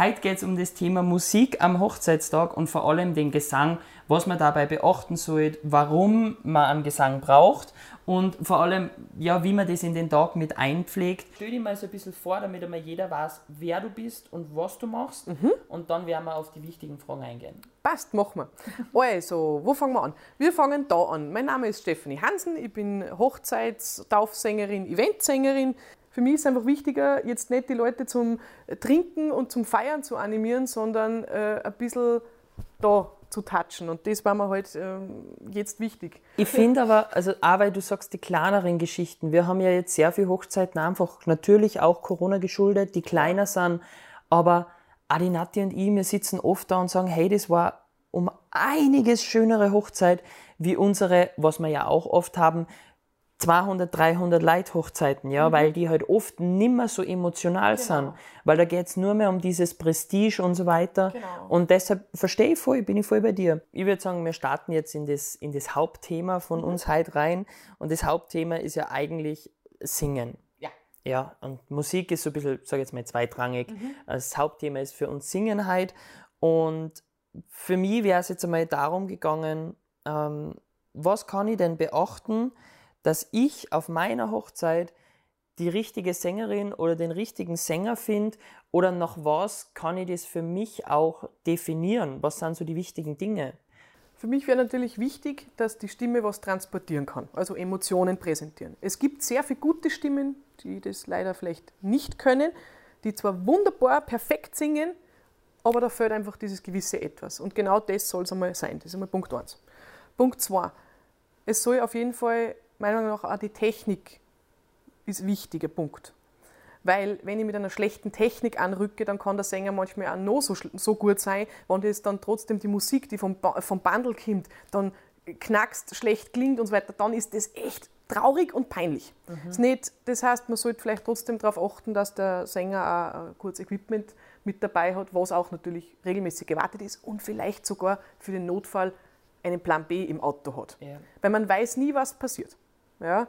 Heute geht es um das Thema Musik am Hochzeitstag und vor allem den Gesang, was man dabei beachten soll, warum man einen Gesang braucht und vor allem, ja, wie man das in den Tag mit einpflegt. Stell dir mal so ein bisschen vor, damit einmal jeder weiß, wer du bist und was du machst. Mhm. Und dann werden wir auf die wichtigen Fragen eingehen. Passt, machen wir. Also, wo fangen wir an? Wir fangen da an. Mein Name ist Stephanie Hansen, ich bin Hochzeitstaufsängerin, Eventsängerin. Für mich ist einfach wichtiger, jetzt nicht die Leute zum Trinken und zum Feiern zu animieren, sondern äh, ein bisschen da zu touchen. Und das war mir halt äh, jetzt wichtig. Ich finde aber, also auch weil du sagst, die kleineren Geschichten, wir haben ja jetzt sehr viele Hochzeiten einfach natürlich auch Corona geschuldet, die kleiner sind, aber Adinati und ich, wir sitzen oft da und sagen, hey, das war um einiges schönere Hochzeit wie unsere, was wir ja auch oft haben, 200, 300 Leithochzeiten, ja, mhm. weil die halt oft nimmer so emotional genau. sind, weil da geht's nur mehr um dieses Prestige und so weiter. Genau. Und deshalb verstehe ich voll, bin ich voll bei dir. Ich würde sagen, wir starten jetzt in das, in das Hauptthema von mhm. uns heute rein. Und das Hauptthema ist ja eigentlich Singen. Ja. Ja, und Musik ist so ein bisschen, sag ich jetzt mal, zweitrangig. Mhm. Das Hauptthema ist für uns Singen halt. Und für mich wäre es jetzt einmal darum gegangen, ähm, was kann ich denn beachten, dass ich auf meiner Hochzeit die richtige Sängerin oder den richtigen Sänger finde oder nach was kann ich das für mich auch definieren? Was sind so die wichtigen Dinge? Für mich wäre natürlich wichtig, dass die Stimme was transportieren kann, also Emotionen präsentieren. Es gibt sehr viele gute Stimmen, die das leider vielleicht nicht können, die zwar wunderbar, perfekt singen, aber da fehlt einfach dieses gewisse Etwas. Und genau das soll es einmal sein. Das ist einmal Punkt 1. Punkt 2. Es soll auf jeden Fall meiner Meinung nach auch die Technik ist ein wichtiger Punkt. Weil wenn ich mit einer schlechten Technik anrücke, dann kann der Sänger manchmal auch noch so, so gut sein, wenn das dann trotzdem die Musik, die vom, vom Bandel kommt, dann knackst, schlecht klingt und so weiter, dann ist das echt traurig und peinlich. Mhm. Das, nicht, das heißt, man sollte vielleicht trotzdem darauf achten, dass der Sänger auch ein kurzes Equipment mit dabei hat, was auch natürlich regelmäßig gewartet ist und vielleicht sogar für den Notfall einen Plan B im Auto hat. Ja. Weil man weiß nie, was passiert. Ja?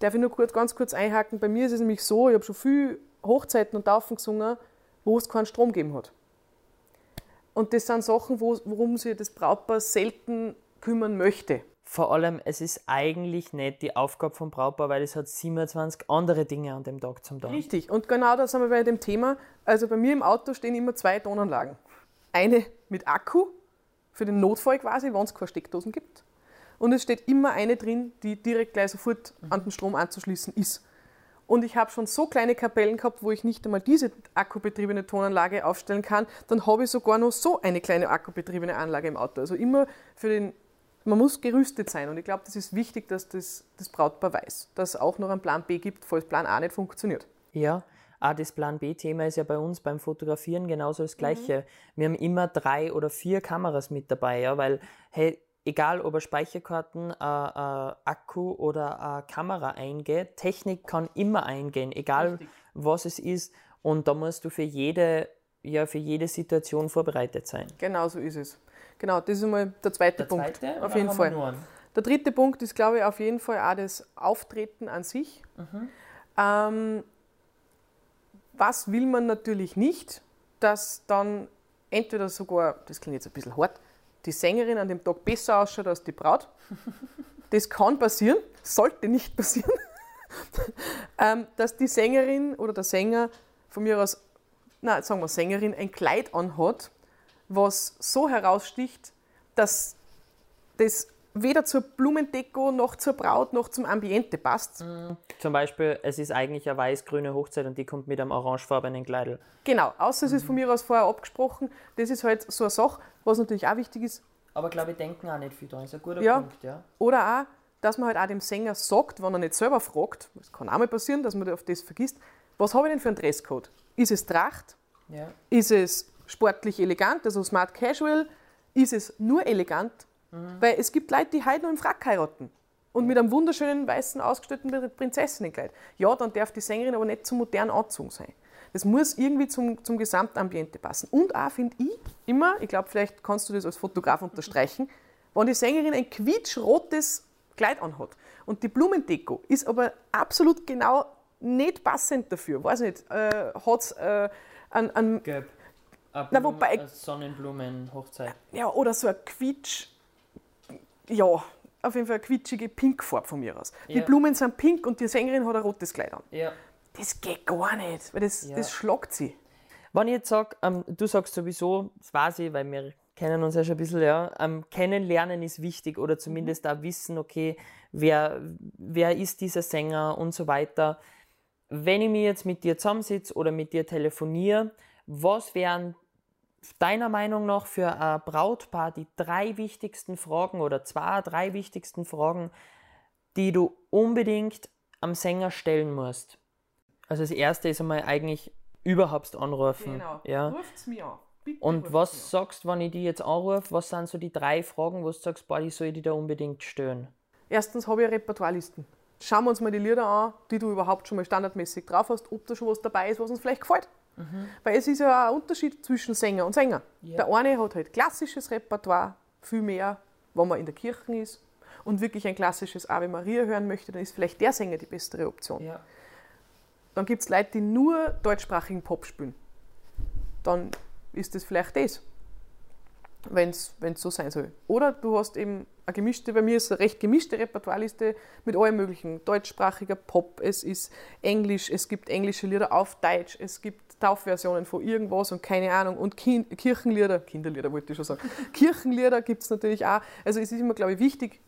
Darf ich nur kurz, ganz kurz einhaken? Bei mir ist es nämlich so, ich habe schon viel Hochzeiten und Taufen gesungen, wo es keinen Strom gegeben hat. Und das sind Sachen, wo, worum sich das Brautpaar selten kümmern möchte. Vor allem, es ist eigentlich nicht die Aufgabe vom Brautpaar, weil es hat 27 andere Dinge an dem Tag zum Tag. Richtig, und genau da sind wir bei dem Thema. Also bei mir im Auto stehen immer zwei Tonanlagen. Eine mit Akku, für den Notfall quasi, wenn es keine Steckdosen gibt und es steht immer eine drin, die direkt gleich sofort mhm. an den Strom anzuschließen ist. Und ich habe schon so kleine Kapellen gehabt, wo ich nicht einmal diese akkubetriebene Tonanlage aufstellen kann. Dann habe ich sogar noch so eine kleine akkubetriebene Anlage im Auto. Also immer für den, man muss gerüstet sein. Und ich glaube, das ist wichtig, dass das, das Brautpaar weiß, dass es auch noch einen Plan B gibt, falls Plan A nicht funktioniert. Ja, Ah, das Plan B-Thema ist ja bei uns beim Fotografieren genauso das Gleiche. Mhm. Wir haben immer drei oder vier Kameras mit dabei, ja, weil, hey, egal ob er Speicherkarten, äh, äh, Akku oder äh, Kamera eingeht, Technik kann immer eingehen, egal Richtig. was es ist. Und da musst du für jede, ja, für jede Situation vorbereitet sein. Genau so ist es. Genau, das ist mal der zweite der Punkt. Zweite, auf jeden Fall. Der dritte Punkt ist, glaube ich, auf jeden Fall auch das Auftreten an sich. Mhm. Ähm, was will man natürlich nicht, dass dann entweder sogar, das klingt jetzt ein bisschen hart, die Sängerin an dem Tag besser ausschaut als die Braut. Das kann passieren, sollte nicht passieren. ähm, dass die Sängerin oder der Sänger von mir aus, na sagen wir Sängerin, ein Kleid anhat, was so heraussticht, dass das weder zur Blumendeko noch zur Braut noch zum Ambiente passt. Mhm. Zum Beispiel, es ist eigentlich eine weiß-grüne Hochzeit und die kommt mit einem orangefarbenen Kleidel. Genau, außer es ist von mir aus vorher abgesprochen. Das ist halt so eine Sache, was natürlich auch wichtig ist. Aber glaube ich, denken auch nicht viel da. Das ist ein guter ja. Punkt, ja. Oder auch, dass man halt auch dem Sänger sagt, wenn er nicht selber fragt, das kann auch mal passieren, dass man auf das vergisst, was habe ich denn für einen Dresscode? Ist es Tracht? Ja. Ist es sportlich elegant, also smart casual? Ist es nur elegant? Mhm. Weil es gibt Leute, die heute noch im Frack heiraten und mit einem wunderschönen weißen ausgestatteten Prinzessinnenkleid. Ja, dann darf die Sängerin aber nicht zu modern angezogen sein. Das muss irgendwie zum, zum Gesamtambiente passen. Und auch finde ich immer, ich glaube, vielleicht kannst du das als Fotograf unterstreichen, wenn die Sängerin ein quietschrotes Kleid anhat und die Blumendeko ist aber absolut genau nicht passend dafür, weiß nicht, äh, hat es äh, an, an Gelb. Na, wobei- eine Sonnenblumen-Hochzeit. Ja, oder so ein Quietsch. Ja, auf jeden Fall eine quietschige Pinkfarbe von mir aus. Die Ja. Blumen sind pink und die Sängerin hat ein rotes Kleid an. Ja. Das geht gar nicht, weil das, Ja. das schlagt sie. Wenn ich jetzt sage, ähm, du sagst sowieso, das weiß ich, weil wir kennen uns ja schon ein bisschen, ja, ähm, kennenlernen ist wichtig oder zumindest auch wissen, okay, wer, wer ist dieser Sänger und so weiter. Wenn ich mich jetzt mit dir zusammensitze oder mit dir telefoniere, was wären deiner Meinung nach für ein Brautpaar die drei wichtigsten Fragen oder zwei, drei wichtigsten Fragen, die du unbedingt am Sänger stellen musst? Also das erste ist einmal eigentlich überhaupt anrufen. Ja. Ruft's mir an. Bitte Und was sagst, wenn ich die jetzt anrufe, was sind so die drei Fragen, wo du sagst, boah, die soll ich dir da unbedingt stellen? Erstens habe ich eine Repertoirelisten. Schauen wir uns mal die Lieder an, die du überhaupt schon mal standardmäßig drauf hast, ob da schon was dabei ist, was uns vielleicht gefällt. Weil es ist ja auch ein Unterschied zwischen Sänger und Sänger. Ja. Der eine hat halt klassisches Repertoire, viel mehr, wenn man in der Kirche ist und wirklich ein klassisches Ave Maria hören möchte, dann ist vielleicht der Sänger die bessere Option. Ja. Dann gibt es Leute, die nur deutschsprachigen Pop spielen. Dann ist das vielleicht das, wenn es so sein soll. Oder du hast eben eine gemischte, bei mir ist eine recht gemischte Repertoireliste mit allem möglichen. Deutschsprachiger Pop, es ist Englisch, es gibt englische Lieder auf Deutsch, es gibt Taufversionen von irgendwas und keine Ahnung. Und Kin Kirchenlieder, Kinderlieder wollte ich schon sagen, Kirchenlieder gibt es natürlich auch. Also es ist immer, glaube ich, wichtig,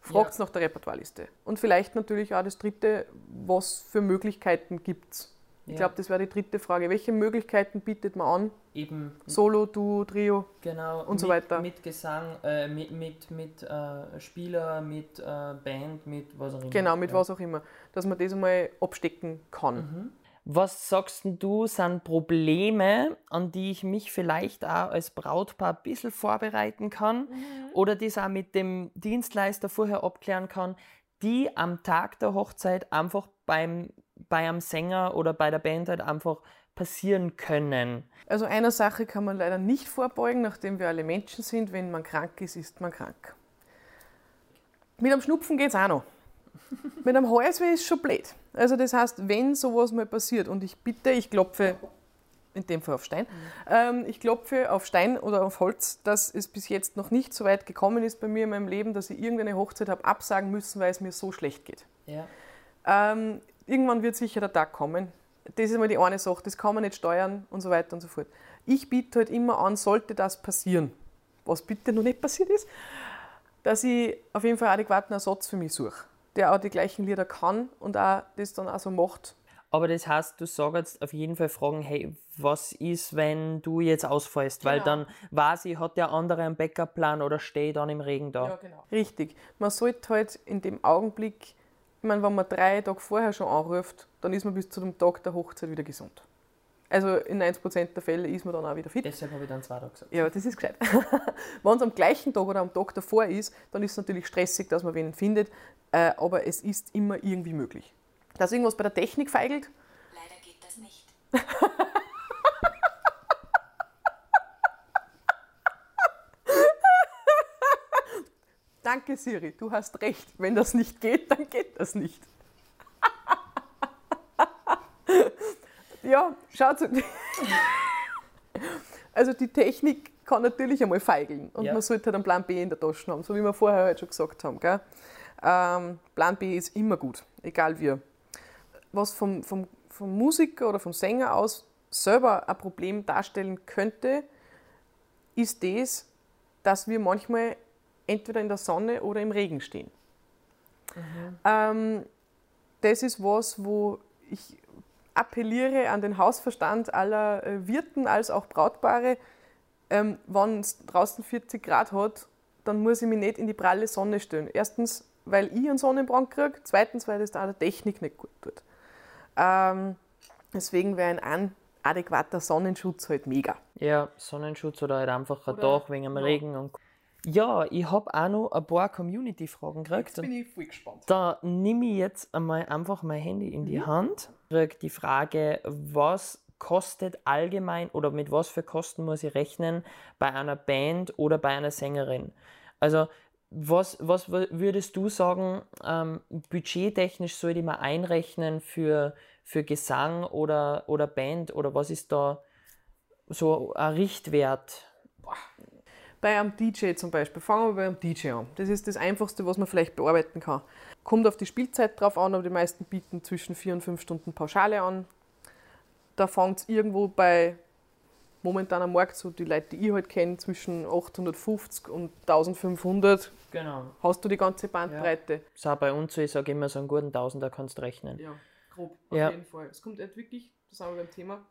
fragt nach der Repertoireliste. Und vielleicht natürlich auch das dritte, was für Möglichkeiten gibt es. Ich Ja. glaube, das wäre die dritte Frage. Welche Möglichkeiten bietet man an? Eben, Solo, Duo, Trio? genau. Und so mit, weiter. Mit Gesang, äh, mit, mit, mit äh, Spieler, mit äh, Band, mit was auch immer. Genau, mit ja. was auch immer. Dass man das einmal abstecken kann. Was sagst denn du, sind Probleme, an die ich mich vielleicht auch als Brautpaar ein bisschen vorbereiten kann oder das auch mit dem Dienstleister vorher abklären kann, die am Tag der Hochzeit einfach beim, bei einem Sänger oder bei der Band halt einfach passieren können? Also einer Sache kann man leider nicht vorbeugen, nachdem wir alle Menschen sind. Wenn man krank ist, ist man krank. Mit einem Schnupfen geht es auch noch. Mit einem Halsweh ist schon blöd. Also das heißt, wenn sowas mal passiert und ich bitte, ich klopfe in dem Fall auf Stein, ähm, ich klopfe auf Stein oder auf Holz, dass es bis jetzt noch nicht so weit gekommen ist bei mir in meinem Leben, dass ich irgendeine Hochzeit habe absagen müssen, weil es mir so schlecht geht. Ja. Ähm, irgendwann wird sicher der Tag kommen. Das ist mal die eine Sache, das kann man nicht steuern und so weiter und so fort. Ich biete halt immer an, sollte das passieren, was bitte noch nicht passiert ist, dass ich auf jeden Fall adäquaten Ersatz für mich suche, der auch die gleichen Lieder kann und auch das dann auch so macht. Aber das heißt, du sagst auf jeden Fall fragen, hey, was ist, wenn du jetzt ausfallst? Weil Genau. dann weiß ich, hat der andere einen Backup-Plan oder stehe ich dann im Regen da? genau. Richtig. Man sollte halt in dem Augenblick, ich meine, wenn man drei Tage vorher schon anruft, dann ist man bis zu dem Tag der Hochzeit wieder gesund. Also in 90% der Fälle ist man dann auch wieder fit. Deshalb habe ich dann zwei Tage gesagt. Ja, das ist gescheit. Wenn es am gleichen Tag oder am Tag davor ist, dann ist es natürlich stressig, dass man wen findet, äh, aber es ist immer irgendwie möglich. Dass irgendwas bei der Technik feigelt, Leider geht das nicht. danke Siri, du hast recht. Wenn das nicht geht, dann geht das nicht. ja, schaut. Also die Technik kann natürlich einmal feigeln und Ja. man sollte halt einen Plan B in der Tasche haben, so wie wir vorher halt schon gesagt haben. Gell? Ähm, Plan B ist immer gut, egal wie. Was vom, vom, vom Musiker oder vom Sänger aus selber ein Problem darstellen könnte, ist das, dass wir manchmal entweder in der Sonne oder im Regen stehen. Ähm, das ist was, wo ich appelliere an den Hausverstand aller äh, Wirten als auch Brautpaare. Ähm, wenn es draußen 40 Grad hat, dann muss ich mich nicht in die pralle Sonne stellen. Erstens, weil ich einen Sonnenbrand kriege. Zweitens, weil das da der Technik nicht gut tut. Ähm, deswegen wäre ein adäquater Sonnenschutz halt mega. Ja, Sonnenschutz oder halt einfach ein Oder- Dach wegen dem ja. Regen. Und ja, ich habe auch noch ein paar Community-Fragen gekriegt. ich voll gespannt. Da nehme ich jetzt einmal einfach mein Handy in Mhm. die Hand. Krieg die Frage, was kostet allgemein oder mit was für Kosten muss ich rechnen bei einer Band oder bei einer Sängerin? Also was, was wür- würdest du sagen, ähm, budgettechnisch sollte ich mal einrechnen für, für Gesang oder, oder Band oder was ist da, so ein Richtwert? Bei einem DJ zum Beispiel, fangen wir bei einem DJ an. Das ist das Einfachste, was man vielleicht bearbeiten kann. Kommt auf die Spielzeit drauf an, aber die meisten bieten zwischen vier und fünf Stunden Pauschale an. Da fängt es irgendwo bei momentan am Markt, so die Leute, die ich halt kenne, zwischen 850 und 1500. Genau. Hast du die ganze Bandbreite? Das ist auch bei uns so, ich sage immer, so einen guten Tausender kannst du rechnen. Ja, grob, auf Ja. jeden Fall. Es kommt halt wirklich, das sind wir beim Thema,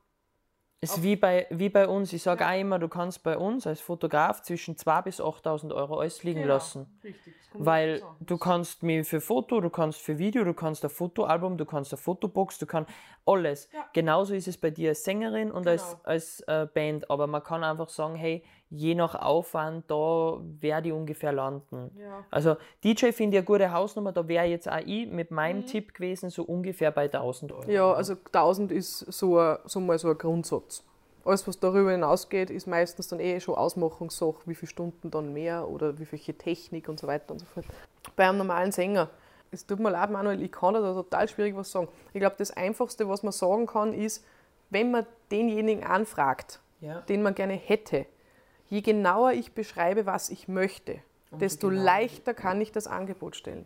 Es ist wie bei, wie bei uns. Ich sage auch immer, du kannst bei uns als Fotograf zwischen 2.000 bis 8.000 Euro alles liegen Genau, lassen. Richtig. Weil du kannst mir für Foto, du kannst für Video, du kannst ein Fotoalbum, du kannst eine Fotobox, du kannst alles. Ja. Genauso ist es bei dir als Sängerin und als, Genau. als äh, Band. Aber man kann einfach sagen, hey, je nach Aufwand, da werde ich ungefähr landen. Ja. Also DJ finde ich eine gute Hausnummer, da wäre jetzt auch ich mit meinem Mhm. Tipp gewesen, so ungefähr bei 1000 Euro. Ja, also 1000 ist so, ein, so mal so ein Grundsatz. Alles, was darüber hinausgeht, ist meistens dann eh schon Ausmachungssache, wie viele Stunden dann mehr oder wie welche Technik und so weiter und so fort. Bei einem normalen Sänger, es tut mir leid, Manuel, ich kann da total schwierig was sagen. Ich glaube, das Einfachste, was man sagen kann, ist, wenn man denjenigen anfragt, Ja. den man gerne hätte, je genauer ich beschreibe, was ich möchte, desto genauer. leichter kann ich das Angebot stellen.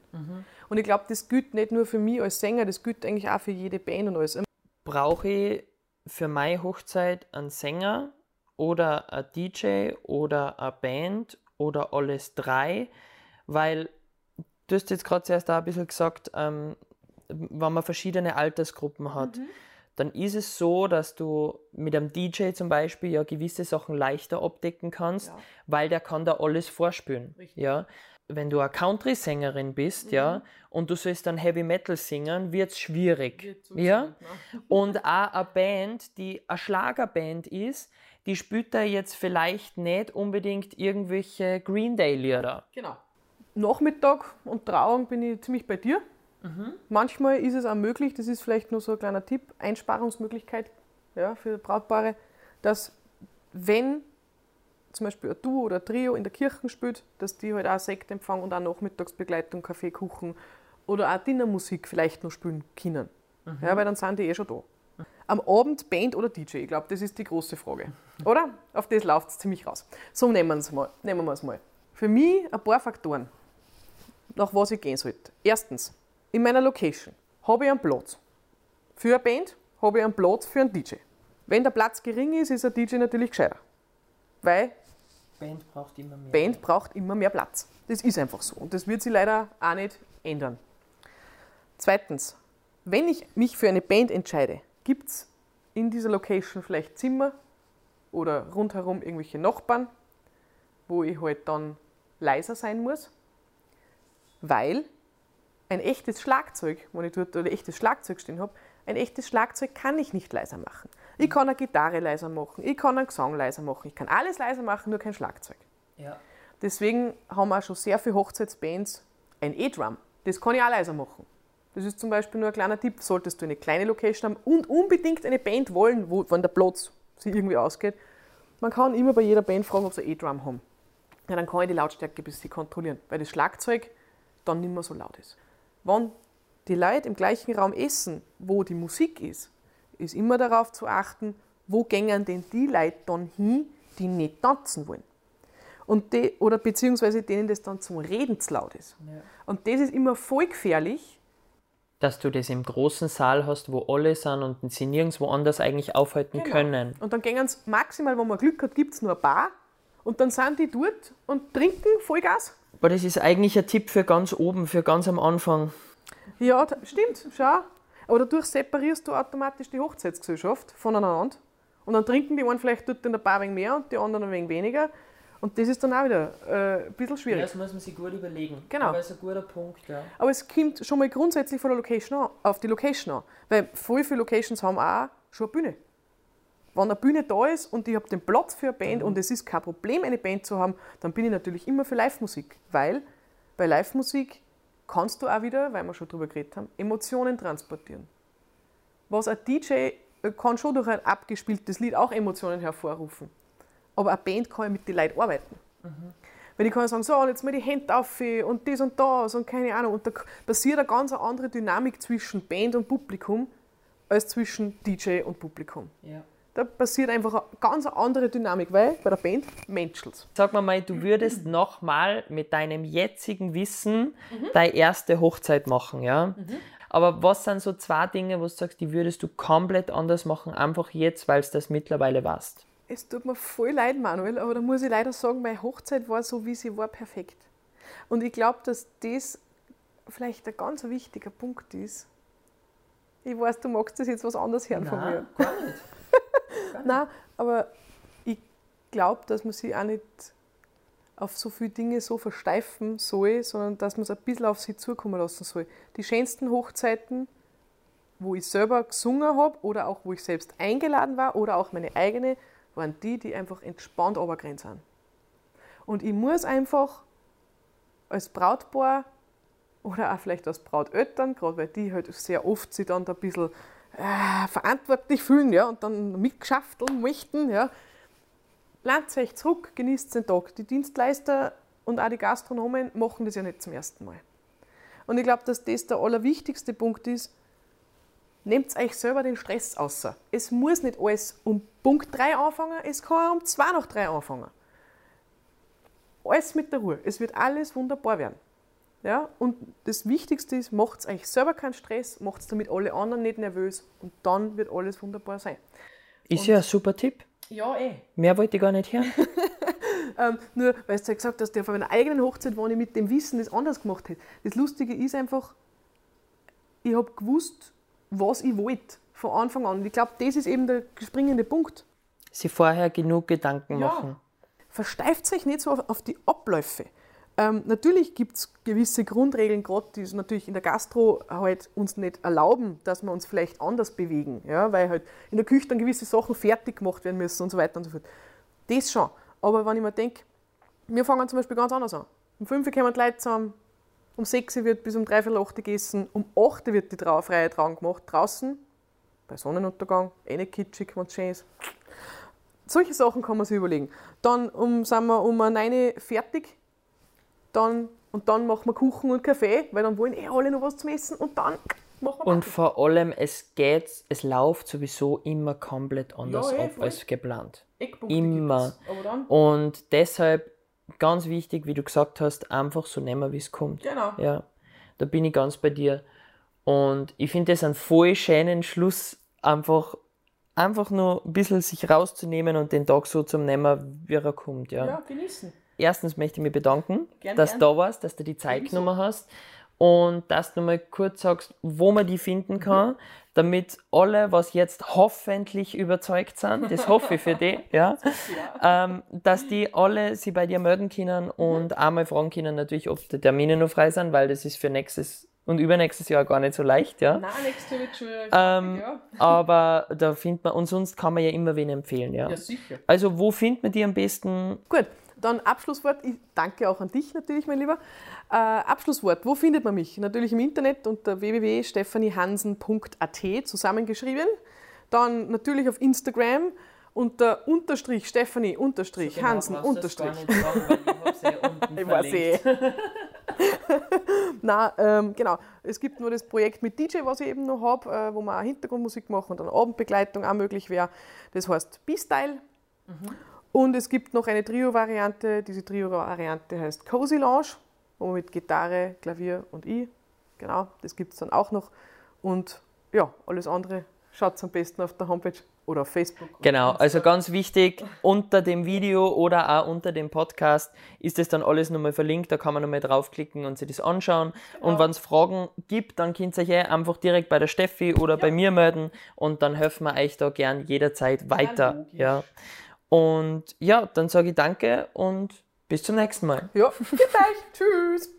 Und ich glaube, das gilt nicht nur für mich als Sänger, das gilt eigentlich auch für jede Band und alles. brauche ich für meine Hochzeit einen Sänger oder ein DJ oder eine Band oder alles drei, weil du hast jetzt gerade zuerst auch ein bisschen gesagt, ähm, wenn man verschiedene Altersgruppen hat, dann ist es so, dass du mit einem DJ zum Beispiel ja gewisse Sachen leichter abdecken kannst, Ja. weil der kann da alles vorspülen. Richtig. Ja? Wenn du eine Country-Sängerin bist, ja, und du sollst dann Heavy Metal singen, wird es schwierig. Wird so ja? Und auch eine Band, die eine Schlagerband ist, die spielt da jetzt vielleicht nicht unbedingt irgendwelche Green Day-Lieder. Genau. Nachmittag und Trauung bin ich ziemlich bei dir. Manchmal ist es auch möglich, das ist vielleicht nur so ein kleiner Tipp, Einsparungsmöglichkeit ja, für Brautpaare, dass wenn zum Beispiel ein Duo oder ein Trio in der Kirche spielt, dass die halt auch Sektempfang und auch Nachmittagsbegleitung, Kaffee, Kuchen oder auch Dinnermusik vielleicht noch spielen können. Ja, weil dann sind die eh schon da. Am Abend Band oder DJ? Ich glaube, das ist die große Frage. Oder? Auf das läuft es ziemlich raus. So nehmen wir es mal. Nehmen wir es mal. Für mich ein paar Faktoren, nach was ich gehen sollte. Erstens, in meiner Location habe ich einen Platz. Für eine Band habe ich einen Platz für einen DJ. Wenn der Platz gering ist, ist ein DJ natürlich gescheiter. Weil Band braucht immer mehr. Band braucht immer mehr Platz. Das ist einfach so. Und das wird sich leider auch nicht ändern. Zweitens, wenn ich mich für eine Band entscheide, gibt es in dieser Location vielleicht Zimmer oder rundherum irgendwelche Nachbarn, wo ich halt dann leiser sein muss, weil ein echtes Schlagzeug, wenn ich dort ein echtes Schlagzeug stehen habe, ein echtes Schlagzeug kann ich nicht leiser machen. Ich kann eine Gitarre leiser machen, ich kann einen Gesang leiser machen, ich kann alles leiser machen, nur kein Schlagzeug. Ja. Deswegen haben auch schon sehr viele Hochzeitsbands ein E-Drum. Das kann ich auch leiser machen. Das ist zum Beispiel nur ein kleiner Tipp, solltest du eine kleine Location haben und unbedingt eine Band wollen, wo, wenn der Platz sich irgendwie ausgeht. Man kann immer bei jeder Band fragen, ob sie ein E-Drum haben. Ja, dann kann ich die Lautstärke ein bisschen kontrollieren, weil das Schlagzeug dann nicht mehr so laut ist. Wenn die Leute im gleichen Raum essen, wo die Musik ist, ist immer darauf zu achten, wo gängen denn die Leute dann hin, die nicht tanzen wollen. Und die, oder beziehungsweise denen das dann zum Reden zu laut ist. Und das ist immer voll gefährlich. Dass du das im großen Saal hast, wo alle sind und sie nirgendwo anders eigentlich aufhalten Genau. können. Und dann gehen sie maximal, wenn man Glück hat, gibt es nur ein Bar. Und dann sind die dort und trinken Vollgas. Aber das ist eigentlich ein Tipp für ganz oben, für ganz am Anfang. Ja, stimmt, schau. Aber dadurch separierst du automatisch die Hochzeitsgesellschaft voneinander. Und dann trinken die einen vielleicht dort in der Bar ein wenig mehr und die anderen ein wenig weniger. Und das ist dann auch wieder äh, ein bisschen schwierig. Das muss man sich gut überlegen. Genau. Aber ist ein guter Punkt, ja. Aber es kommt schon mal grundsätzlich von der Location an, auf die Location an. Weil voll viele Locations haben auch schon eine Bühne. Wenn eine Bühne da ist und ich habe den Platz für eine Band und es ist kein Problem, eine Band zu haben, dann bin ich natürlich immer für Live-Musik. Weil bei Live-Musik kannst du auch wieder, weil wir schon drüber geredet haben, Emotionen transportieren. Was ein DJ äh, kann schon durch ein abgespieltes Lied auch Emotionen hervorrufen. Aber eine Band kann ja mit den Leuten arbeiten. Weil ich kann sagen, so, und jetzt mal die Hände auf und das und das und keine Ahnung. Und da passiert eine ganz andere Dynamik zwischen Band und Publikum als zwischen DJ und Publikum. ja. Da passiert einfach eine ganz andere Dynamik, weil bei der Band menschelt Sag mal mal, du würdest nochmal mit deinem jetzigen Wissen deine erste Hochzeit machen, ja? Aber was sind so zwei Dinge, wo du sagst, die würdest du komplett anders machen, einfach jetzt, weil es das mittlerweile warst? Es tut mir voll leid, Manuel, aber da muss ich leider sagen, meine Hochzeit war so, wie sie war, perfekt. Und ich glaube, dass das vielleicht ein ganz wichtiger Punkt ist. Ich weiß, du magst das jetzt was anderes hören von mir. gar nicht. Nein, aber ich glaube, dass man sich auch nicht auf so viele Dinge so versteifen soll, sondern dass man es ein bisschen auf sich zukommen lassen soll. Die schönsten Hochzeiten, wo ich selber gesungen habe oder auch wo ich selbst eingeladen war oder auch meine eigene, waren die, die einfach entspannt runtergerannt sind. Und ich muss einfach als Brautpaar oder auch vielleicht als Brauteltern, gerade weil die halt sehr oft sich dann da ein bisschen äh, verantwortlich fühlen ja, und dann mitgeschafteln möchten, ja, lernt euch zurück, genießt den Tag. Die Dienstleister und auch die Gastronomen machen das ja nicht zum ersten Mal. Und ich glaube, dass das der allerwichtigste Punkt ist, nehmt euch selber den Stress außer. Es muss nicht alles um Punkt 3 anfangen, es kann auch um 2 nach 3 anfangen. Alles mit der Ruhe. Es wird alles wunderbar werden. Ja? Und das Wichtigste ist, macht euch selber keinen Stress, macht damit alle anderen nicht nervös und dann wird alles wunderbar sein. Ist ja ein super Tipp. Ja, eh. Mehr wollte ich gar nicht hören. Ähm, nur, weil du ja gesagt hast, auf meiner eigenen Hochzeit, wo ich mit dem Wissen das anders gemacht hätte. Das Lustige ist einfach, ich habe gewusst, was ich wollte von Anfang an. Und ich glaube, das ist eben der springende Punkt. Sie vorher genug Gedanken Ja. machen. Versteift euch nicht so auf, auf die Abläufe. Ähm, natürlich gibt es gewisse Grundregeln, gerade die es natürlich in der Gastro halt uns nicht erlauben, dass wir uns vielleicht anders bewegen, ja, weil halt in der Küche dann gewisse Sachen fertig gemacht werden müssen und so weiter und so fort. Das schon. Aber wenn ich mir denke, wir fangen zum Beispiel ganz anders an. Um 5 Uhr kommen die Leute zusammen, um 6 Uhr wird bis um 3 Uhr gegessen, um 8 Uhr wird die Trau freie Trauung gemacht, draußen, bei Sonnenuntergang, eh nicht kitschig, wenn es schön ist. Solche Sachen kann man sich überlegen. Dann um, sind wir um 9 Uhr fertig, dann, und dann machen wir Kuchen und Kaffee, weil dann wollen eh alle noch was zum Essen und dann machen wir Und Party. vor allem, es geht, es läuft sowieso immer komplett anders Ja, eh, ab voll. als geplant. Eckpunkte immer. Und deshalb, ganz wichtig, wie du gesagt hast, einfach so nehmen, wie es kommt. genau. Ja, da bin ich ganz bei dir. Und ich finde das einen voll schönen Schluss, einfach, einfach nur ein bisschen sich rauszunehmen und den Tag so zu nehmen, wie er kommt. Ja. Ja, genießen. Erstens möchte ich mich bedanken, Gern, dass gern. du da warst, dass du die Zeit genommen hast und dass du mal kurz sagst, wo man die finden kann, damit alle, was jetzt hoffentlich überzeugt sind, das hoffe ich für die, ja, ähm, dass die alle sie bei dir melden können und einmal fragen können natürlich, ob die Termine noch frei sind, weil das ist für nächstes und übernächstes Jahr gar nicht so leicht, ja. Nein, nächstes Jahr wird schon Ähm, ja. Aber da findet man, und sonst kann man ja immer wen empfehlen, ja. ja, sicher. Also wo findet man die am besten? Gut, dann Abschlusswort. Ich danke auch an dich natürlich, mein Lieber. Äh, Abschlusswort. Wo findet man mich? Natürlich im Internet unter www.stephaniehansen.at zusammengeschrieben. Dann natürlich auf Instagram unter Unterstrich Stephanie Unterstrich Genau, Hansen Unterstrich. Ich Ich weiß eh. Nein, ähm, genau. Es gibt nur das Projekt mit DJ, was ich eben noch habe, äh, wo man auch Hintergrundmusik machen und dann Abendbegleitung auch möglich wäre. Das heißt B-Style. Und es gibt noch eine Trio-Variante. Diese Trio-Variante heißt Cozy Lounge, wo man mit Gitarre, Klavier und ich, genau, das gibt es dann auch noch. Und ja, alles andere schaut am besten auf der Homepage oder auf Facebook. Genau, also ganz wichtig, unter dem Video oder auch unter dem Podcast ist das dann alles nochmal verlinkt, da kann man nochmal draufklicken und sich das anschauen. Und wenn es Fragen gibt, dann könnt ihr euch eh einfach direkt bei der Steffi oder bei mir melden und dann helfen wir euch da gern jederzeit weiter. Ja. Und ja, dann sage ich danke und bis zum nächsten Mal. Ja, bis gleich. Tschüss.